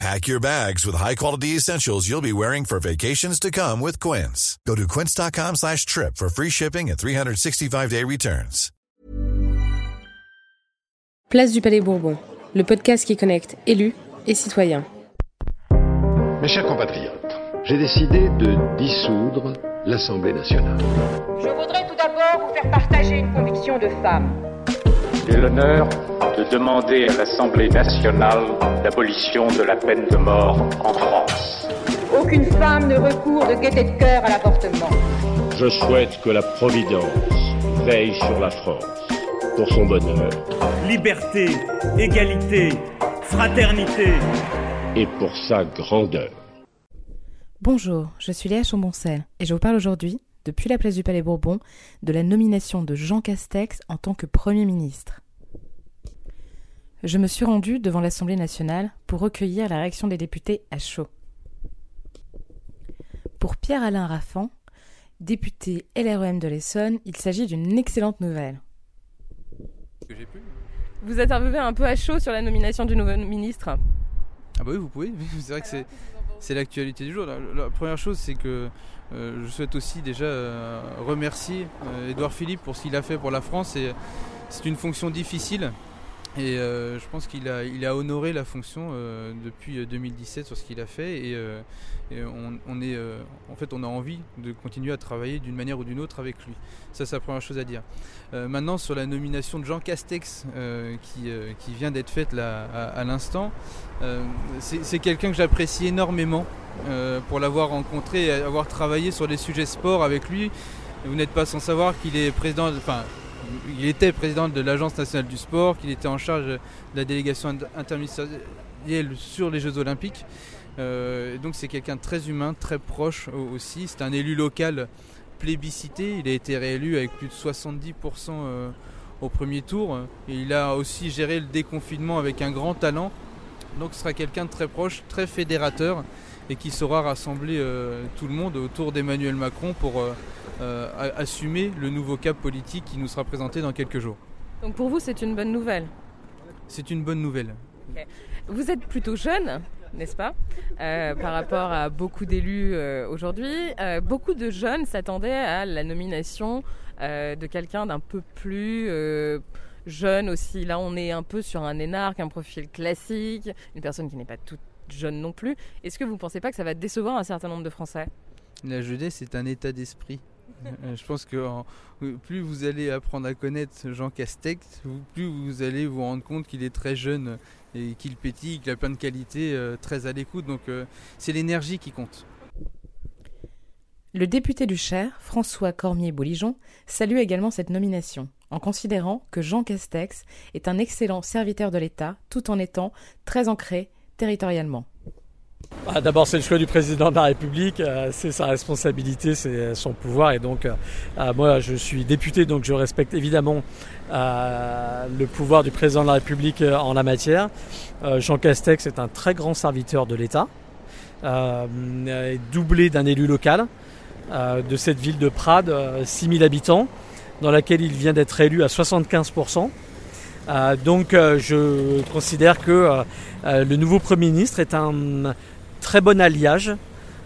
Pack your bags with high-quality essentials you'll be wearing for vacations to come with Quince. Go to quince.com slash trip for free shipping and 365-day returns. Place du Palais Bourbon, le podcast qui connecte élus et citoyens. Mes chers compatriotes, j'ai décidé de dissoudre l'Assemblée nationale. Je voudrais tout d'abord vous faire partager une conviction de femme. J'ai l'honneur de demander à l'Assemblée nationale l'abolition de la peine de mort en France. Aucune femme ne recourt de gaieté de cœur à l'avortement. Je souhaite que la Providence veille sur la France pour son bonheur Liberté, égalité, fraternité. et pour sa grandeur. Bonjour, je suis Léa Chamboncel et je vous parle aujourd'hui, depuis la place du Palais Bourbon, de la nomination de Jean Castex en tant que Premier ministre. Je me suis rendue devant l'Assemblée nationale pour recueillir la réaction des députés à chaud. Pour Pierre-Alain Raffan, député LREM de l'Essonne, il s'agit d'une excellente nouvelle. Vous interviewez un peu à chaud sur la nomination du nouveau ministre? Ah bah oui, vous pouvez. C'est vrai que c'est, c'est l'actualité du jour. La, première chose, c'est que euh, je souhaite aussi déjà euh, remercier euh, Édouard Philippe pour ce qu'il a fait pour la France. C'est une fonction difficile. Et euh, je pense qu'il a, il a honoré la fonction euh, depuis euh, 2017 sur ce qu'il a fait. Et, euh, on, est, euh, en fait, on a envie de continuer à travailler d'une manière ou d'une autre avec lui. Ça, c'est la première chose à dire. Euh, maintenant, sur la nomination de Jean Castex, euh, qui, euh, qui vient d'être faite là, à, à l'instant, euh, c'est quelqu'un que j'apprécie énormément euh, pour l'avoir rencontré et avoir travaillé sur les sujets sport avec lui. Vous n'êtes pas sans savoir qu'il est président, de- enfin, il était président de l'Agence nationale du sport, qu'il était en charge de la délégation inter- interministérielle sur les Jeux Olympiques. Euh, donc c'est quelqu'un très humain, très proche au- aussi. C'est un élu local plébiscité. Il a été réélu avec plus de 70% euh, au premier tour. Il a aussi géré le déconfinement avec un grand talent. Donc ce sera quelqu'un de très proche, très fédérateur et qui saura rassembler euh, tout le monde autour d'Emmanuel Macron pour euh, euh, assumer le nouveau cap politique qui nous sera présenté dans quelques jours. Donc pour vous, c'est une bonne nouvelle? C'est une bonne nouvelle. Vous êtes plutôt jeune, n'est-ce pas? Euh, Par rapport à beaucoup d'élus euh, aujourd'hui, Euh, beaucoup de jeunes s'attendaient à la nomination de quelqu'un d'un peu plus jeune aussi. Là, on est un peu sur un énarque, un profil classique, une personne qui n'est pas toute jeune non plus. Est-ce que vous ne pensez pas que ça va décevoir un certain nombre de Français? La jeunesse est un état d'esprit. Euh, Je pense que en- plus vous allez apprendre à connaître Jean Castex, plus vous allez vous rendre compte qu'il est très jeune et qu'il pétille, qu'il a plein de qualités, euh, très à l'écoute. Donc euh, c'est l'énergie qui compte. Le député du Cher, François Cormier-Bouligeon, salue également cette nomination, en considérant que Jean Castex est un excellent serviteur de l'État, tout en étant très ancré territorialement. Ah, D'abord, c'est le choix du président de la République, euh, c'est sa responsabilité, c'est son pouvoir. Et donc, euh, euh, moi, je suis député, donc je respecte évidemment le pouvoir du président de la République en la matière. Jean Castex est un très grand serviteur de l'État, doublé d'un élu local de cette ville de Prades, euh, 6000 habitants, dans laquelle il vient d'être élu à 75%. Euh, donc, euh, je considère que euh, le nouveau Premier ministre est un très bon alliage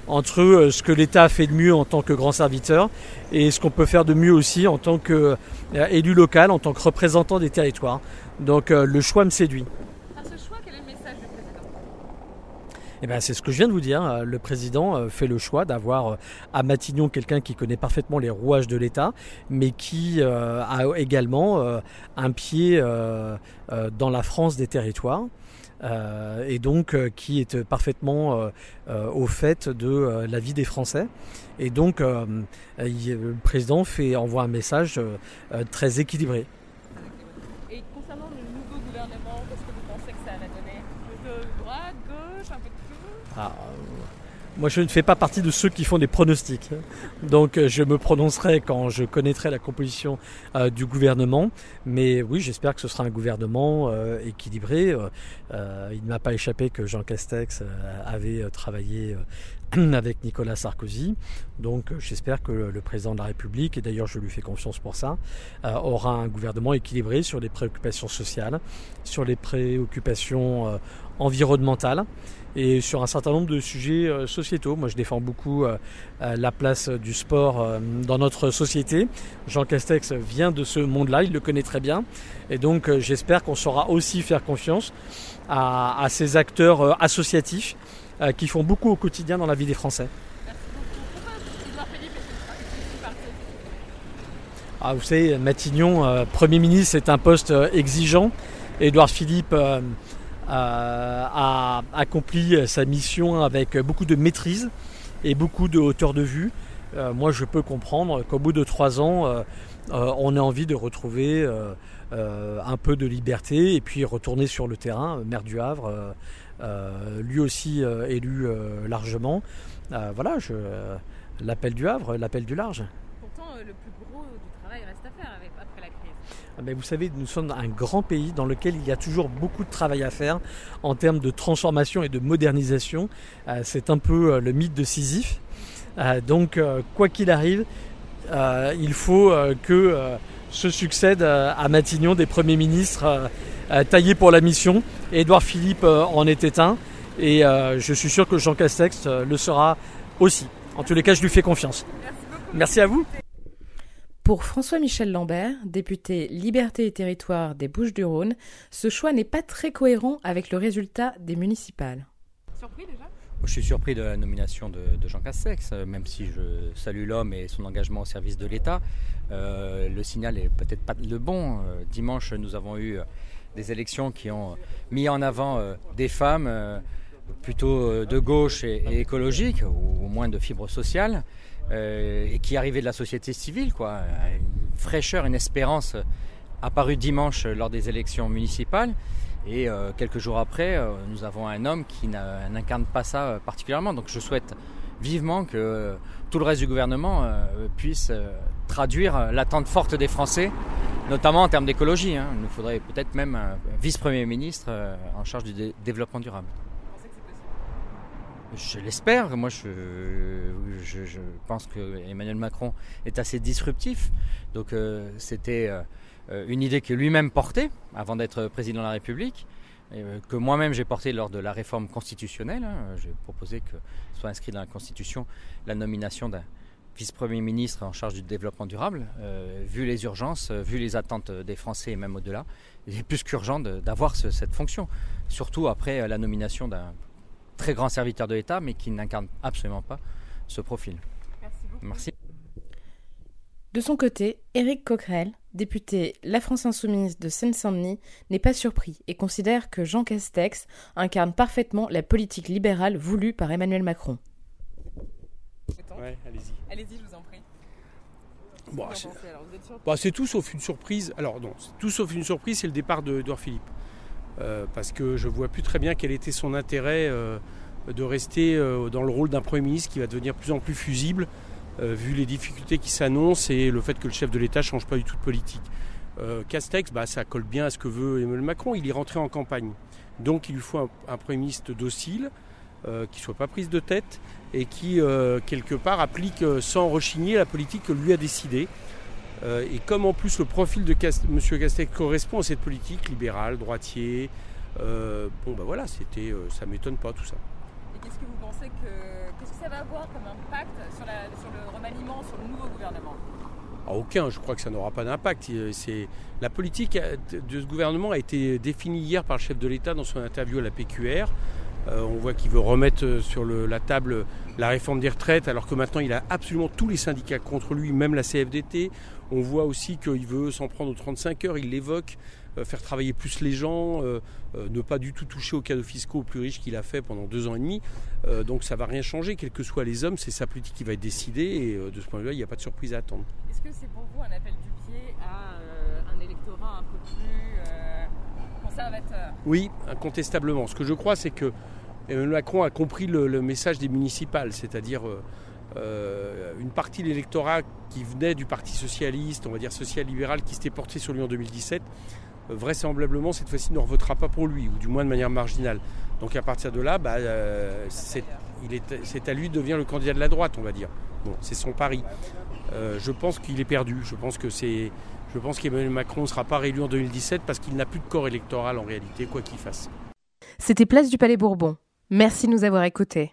entre ce que l'État a fait de mieux en tant que grand serviteur et ce qu'on peut faire de mieux aussi en tant qu'élu local, en tant que représentant des territoires. Donc le choix me séduit. À ce choix, quel est le message du président Eh ben, c'est ce que je viens de vous dire. Euh, Le président euh, fait le choix d'avoir euh, à Matignon quelqu'un qui connaît parfaitement les rouages de l'État, mais qui euh, a également un pied dans la France des territoires. et donc qui est parfaitement au fait de la vie des Français. Et donc le président fait, envoie un message très équilibré. Et concernant le nouveau gouvernement, qu'est-ce que vous pensez que ça va donner De droite, gauche, un peu de tout Ah, moi, je ne fais pas partie de ceux qui font des pronostics. Donc, je me prononcerai quand je connaîtrai la composition du gouvernement. Mais oui, j'espère que ce sera un gouvernement équilibré. il ne m'a pas échappé que Jean Castex avait travaillé avec Nicolas Sarkozy. Donc j'espère que le président de la République, et d'ailleurs je lui fais confiance pour ça, euh, aura un gouvernement équilibré sur les préoccupations sociales, sur les préoccupations euh, environnementales et sur un certain nombre de sujets euh, sociétaux. Moi je défends beaucoup la place du sport dans notre société. Jean Castex vient de ce monde-là, il le connaît très bien. Et donc j'espère qu'on saura aussi faire confiance à ces acteurs associatifs euh, qui font beaucoup au quotidien dans la vie des Français. Ah, vous savez, Matignon, euh, Premier ministre, c'est un poste euh, exigeant. Édouard Philippe a accompli sa mission avec beaucoup de maîtrise et beaucoup de hauteur de vue. moi, je peux comprendre qu'au bout de trois ans, on ait envie de retrouver un peu de liberté et puis retourner sur le terrain, maire du Havre. Euh, lui aussi euh, élu euh, largement. voilà, je, l'appel du Havre, l'appel du large. Pourtant, le plus gros du travail reste à faire après la crise. Ah ben, vous savez, nous sommes un grand pays dans lequel il y a toujours beaucoup de travail à faire en termes de transformation et de modernisation. c'est un peu le mythe de Sisyphe. donc, quoi qu'il arrive, il faut que se succèdent à Matignon des premiers ministres euh, taillé pour la mission. Édouard Philippe euh, en était un. Et euh, je suis sûr que Jean Castex le sera aussi. En tous les cas, je lui fais confiance. Merci, à vous. Pour François-Michel Lambert, député Liberté et Territoire des Bouches-du-Rhône, ce choix n'est pas très cohérent avec le résultat des municipales. Surpris déjà? Je suis surpris de la nomination de, Jean Castex, même si je salue l'homme et son engagement au service de l'État. le signal est peut-être pas le bon. dimanche, nous avons eu des élections qui ont mis en avant euh, des femmes euh, plutôt euh, de gauche et, écologiques, ou au moins de fibres sociales, et qui arrivaient de la société civile, quoi. Une fraîcheur, une espérance apparue dimanche lors des élections municipales. Et quelques jours après, nous avons un homme qui n'incarne pas ça particulièrement. Donc je souhaite vivement que tout le reste du gouvernement puisse traduire l'attente forte des Français notamment en termes d'écologie. Hein. Il nous faudrait peut-être même un vice-premier ministre euh, en charge du développement durable. Je l'espère. Moi, je, je, pense que Emmanuel Macron est assez disruptif. Donc, euh, c'était euh, une idée que lui-même portait avant d'être président de la République, que moi-même j'ai portée lors de la réforme constitutionnelle. Hein. J'ai proposé que soit inscrit dans la Constitution la nomination d'un vice-premier ministre en charge du développement durable, euh, vu les urgences, euh, vu les attentes des Français et même au-delà, il est plus qu'urgent d'avoir cette fonction. Surtout après euh, la nomination d'un très grand serviteur de l'État, mais qui n'incarne absolument pas ce profil. Merci beaucoup. Merci. De son côté, Éric Coquerel, député La France Insoumise de Seine-Saint-Denis, n'est pas surpris et considère que Jean Castex incarne parfaitement la politique libérale voulue par Emmanuel Macron. Ouais, allez-y. Allez-y, je vous en prie. Bah, c'est tout sauf une surprise. Alors non, tout sauf une surprise, c'est le départ d'Edouard Philippe. Euh, parce que je vois plus très bien quel était son intérêt euh, de rester euh, dans le rôle d'un Premier ministre qui va devenir de plus en plus fusible, vu les difficultés qui s'annoncent et le fait que le chef de l'État ne change pas du tout de politique. Castex, bah, ça colle bien à ce que veut Emmanuel Macron. Il est rentré en campagne. Donc il lui faut un, un Premier ministre docile, euh, qui ne soit pas prise de tête et qui, euh, quelque part, applique euh, sans rechigner la politique que lui a décidée. et comme en plus le profil de M. Castex correspond à cette politique libérale, droitier, bon ben voilà, c'était, ça m'étonne pas tout ça. Qu'est-ce que vous pensez que, ça va avoir comme impact sur, le remaniement, sur le nouveau gouvernement? Ah, aucun, je crois que ça n'aura pas d'impact. C'est, la politique de ce gouvernement a été définie hier par le chef de l'État dans son interview à la PQR. Euh, on voit qu'il veut remettre euh, sur la table la réforme des retraites, alors que maintenant il a absolument tous les syndicats contre lui, même la CFDT. On voit aussi qu'il veut s'en prendre aux 35 heures, il l'évoque, euh, faire travailler plus les gens, ne pas du tout toucher aux cadeaux fiscaux aux plus riches qu'il a fait pendant deux ans et demi. donc ça ne va rien changer, quels que soient les hommes, c'est sa politique qui va être décidée et de ce point de vue-là, il n'y a pas de surprise à attendre. Est-ce que c'est pour vous un appel du pied à un électorat un peu plus conservateur? Oui, incontestablement. Ce que je crois, c'est que Emmanuel Macron a compris le, message des municipales, c'est-à-dire une partie de l'électorat qui venait du Parti socialiste, on va dire social-libéral, qui s'était porté sur lui en 2017, vraisemblablement cette fois-ci ne revotera pas pour lui, ou du moins de manière marginale. Donc à partir de là, bah, c'est à lui de devenir le candidat de la droite, on va dire. Bon, c'est son pari. je pense qu'il est perdu. Je pense que c'est je pense qu'Emmanuel Macron ne sera pas réélu en 2017 parce qu'il n'a plus de corps électoral en réalité, quoi qu'il fasse. C'était Place du Palais Bourbon. Merci de nous avoir écoutés.